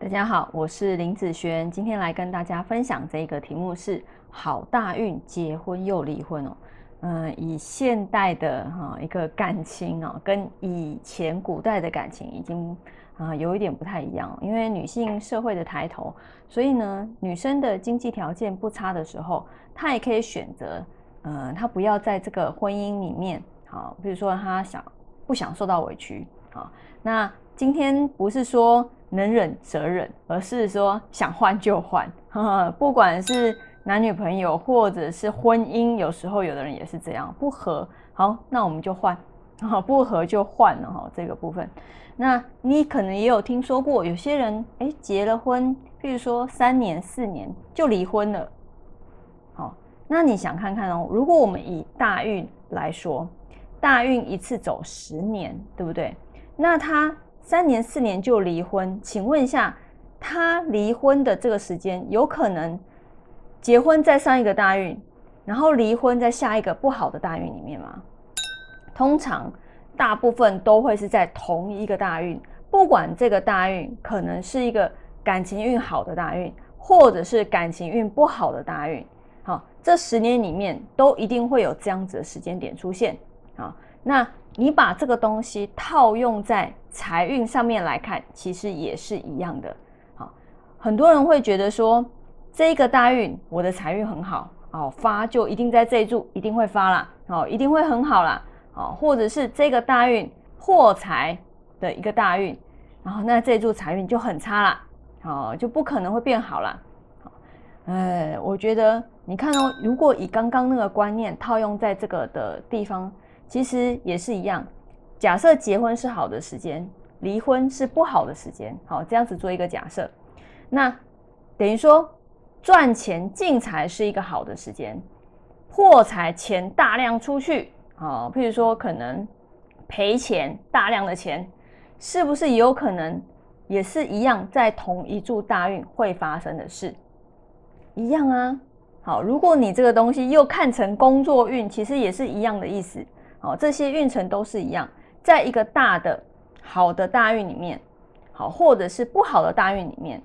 大家好，我是林子璇，今天来跟大家分享这个题目是好大运结婚又离婚哦。嗯，以现代的哈一个感情哦，跟以前古代的感情已经啊有一点不太一样，因为女性社会的抬头，所以呢，女生的经济条件不差的时候，她也可以选择，嗯，她不要在这个婚姻里面，好，比如说她想不想受到委屈，好，那今天不是说。能忍则忍，而是说想换就换，不管是男女朋友或者是婚姻，有时候有的人也是这样，不合，好，那我们就换，不合就换了哈。这个部分，那你可能也有听说过，有些人哎结了婚，譬如说三年四年就离婚了，好，那你想看看哦，如果我们以大运来说，大运一次走十年，对不对？那他。三年四年就离婚，请问一下，他离婚的这个时间有可能结婚在上一个大运，然后离婚在下一个不好的大运里面吗？通常大部分都会是在同一个大运，不管这个大运可能是一个感情运好的大运，或者是感情运不好的大运，好，这十年里面都一定会有这样子的时间点出现，好，那。你把这个东西套用在财运上面来看，其实也是一样的。好，很多人会觉得说，这个大运我的财运很好，哦，发就一定在这一柱，一定会发啦，哦，一定会很好啦，哦，或者是这个大运破财的一个大运，然后那这一柱财运就很差啦，哦，就不可能会变好啦。呃，我觉得你看哦，如果以刚刚那个观念套用在这个的地方。其实也是一样，假设结婚是好的时间，离婚是不好的时间，好，这样子做一个假设，那等于说赚钱进财是一个好的时间，破财钱大量出去，好，譬如说可能赔钱大量的钱，是不是有可能也是一样，在同一柱大运会发生的事，一样啊，好，如果你这个东西又看成工作运，其实也是一样的意思。好，这些运程都是一样，在一个大的好的大运里面，好，或者是不好的大运里面，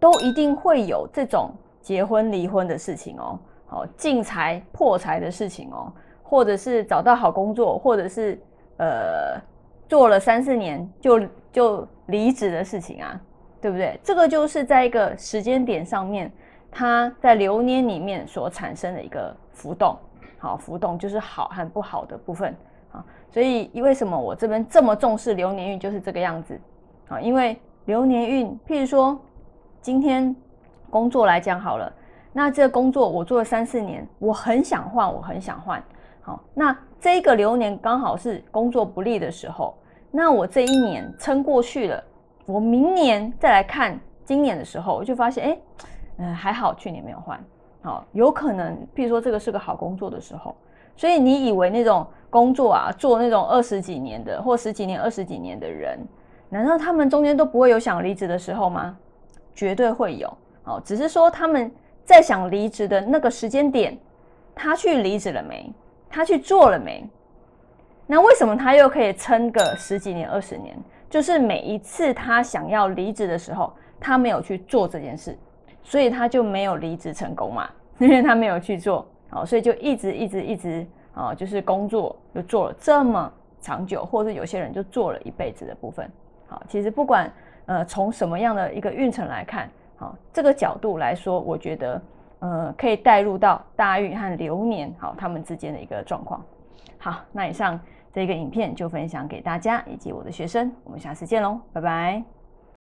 都一定会有这种结婚离婚的事情哦，好，进财破财的事情哦，或者是找到好工作，或者是呃做了三四年就就离职的事情啊，对不对？这个就是在一个时间点上面，它在流年里面所产生的一个浮动。好，浮动就是好和不好的部分啊，所以为什么我这边这么重视流年运就是这个样子啊？因为流年运，譬如说今天工作来讲好了，那这个工作我做了三四年，我很想换，我很想换。好，那这个流年刚好是工作不利的时候，那我这一年撑过去了，我明年再来看今年的时候，我就发现，哎，嗯，还好去年没有换。好，有可能，譬如说这个是个好工作的时候，所以你以为那种工作啊，做那种二十几年的或十几年、二十几年的人，难道他们中间都不会有想离职的时候吗？绝对会有。哦，只是说他们在想离职的那个时间点，他去离职了没？他去做了没？那为什么他又可以撑个十几年、二十年？就是每一次他想要离职的时候，他没有去做这件事。所以他就没有离职成功嘛，因为他没有去做，好，所以就一直一直一直啊，就是工作就做了这么长久，或者有些人就做了一辈子的部分，好，其实不管呃从什么样的一个运程来看，好，这个角度来说，我觉得呃可以带入到大运和流年好他们之间的一个状况。好，那以上这个影片就分享给大家以及我的学生，我们下次见喽，拜拜。